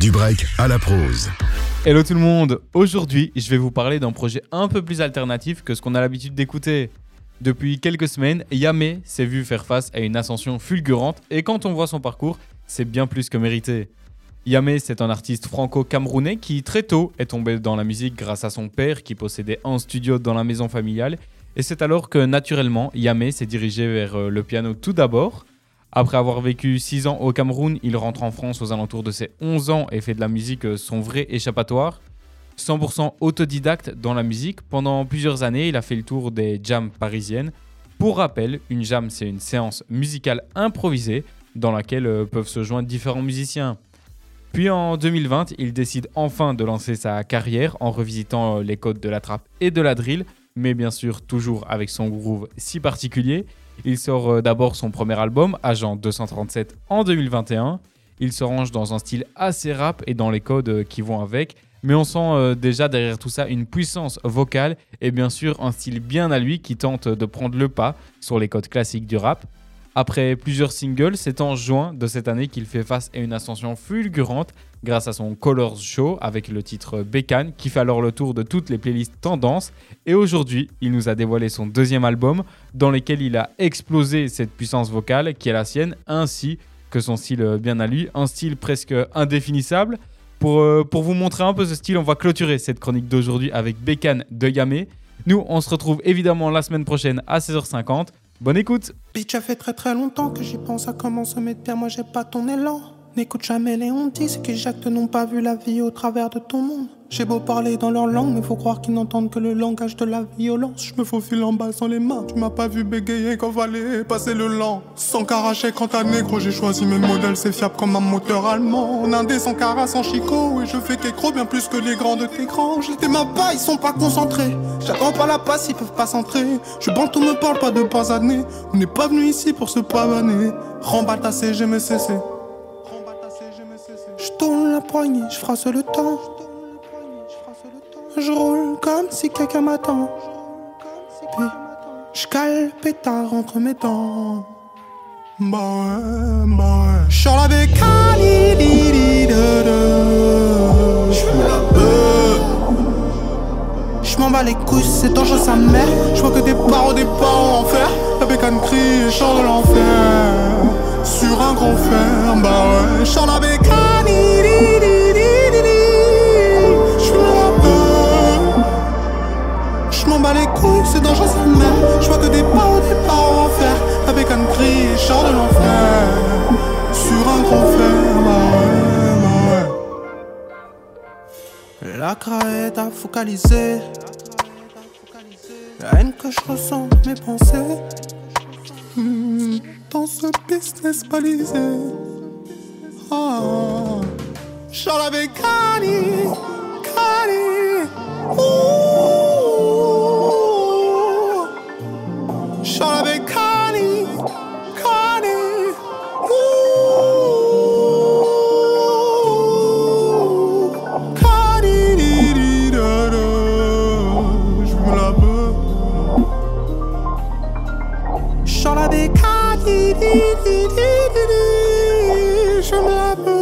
Du break à la prose. Hello tout le monde, aujourd'hui je vais vous parler d'un projet un peu plus alternatif que ce qu'on a l'habitude d'écouter. Depuis quelques semaines, Yamé s'est vu faire face à une ascension fulgurante et quand on voit son parcours, c'est bien plus que mérité. Yamé, c'est un artiste franco-camerounais qui très tôt est tombé dans la musique grâce à son père qui possédait un studio dans la maison familiale et c'est alors que naturellement Yamé s'est dirigé vers euh, le piano tout d'abord. Après avoir vécu 6 ans au Cameroun, il rentre en France aux alentours de ses 11 ans et fait de la musique euh, son vrai échappatoire. 100% autodidacte dans la musique, pendant plusieurs années, il a fait le tour des jams parisiennes. Pour rappel, une jam, c'est une séance musicale improvisée dans laquelle euh, peuvent se joindre différents musiciens. Puis en 2020, il décide enfin de lancer sa carrière en revisitant les codes de la trappe et de la drill mais bien sûr toujours avec son groove si particulier. Il sort euh, d'abord son premier album, Agent 237, en 2021. Il se range dans un style assez rap et dans les codes euh, qui vont avec, mais on sent euh, déjà derrière tout ça une puissance vocale et bien sûr un style bien à lui qui tente de prendre le pas sur les codes classiques du rap. Après plusieurs singles, c'est en juin de cette année qu'il fait face à une ascension fulgurante grâce à son Colors Show avec le titre Bécane qui fait alors le tour de toutes les playlists tendances. Et aujourd'hui, il nous a dévoilé son deuxième album dans lequel il a explosé cette puissance vocale qui est la sienne ainsi que son style bien à lui, un style presque indéfinissable. Pour, euh, pour vous montrer un peu ce style, on va clôturer cette chronique d'aujourd'hui avec Bécane de Yamé. Nous, on se retrouve évidemment la semaine prochaine à 16h50. Bonne écoute Bitch, ça fait très très longtemps que j'y pense à comment se mettre bien, moi j'ai pas ton élan. N'écoute jamais les c'est qu'ils jactent n'ont pas vu la vie au travers de ton monde. J'ai beau parler dans leur langue, mais faut croire qu'ils n'entendent que le langage de la violence. Je me faufile en bas sans les mains. Tu m'as pas vu bégayer quand fallait passer le lent. Sans caracher quand t'as négro, j'ai choisi mes modèles, c'est fiable comme un moteur allemand. En indé sans cara, sans chicot, et je fais qu'écro bien plus que les grands de tes grands. J'étais ma pas, ils sont pas concentrés. J'attends pas la passe, ils peuvent pas s'entrer. Je bande, on me parle pas de pas années. On n'est pas venu ici pour se pavaner. Remballe ta CG, me cesser. Je poignée, je frasse le temps. Je roule comme si quelqu'un m'attend. Puis je cale pétard entre mes dents. Bah ouais. J'suis la bécane, J'fume la beuh. J'm'en bats les couilles, c'est dangereux sa mère. J'vois que des barreaux, des barreaux en fer. La bécane crie et chante l'enfer. Sur un gros fer, bah ouais. J'suis la La crainte à focaliser. La haine que je ressens mes pensées. Hmm, Dans ce business balisé. Oh, J'en avais Cani Je me rappelle.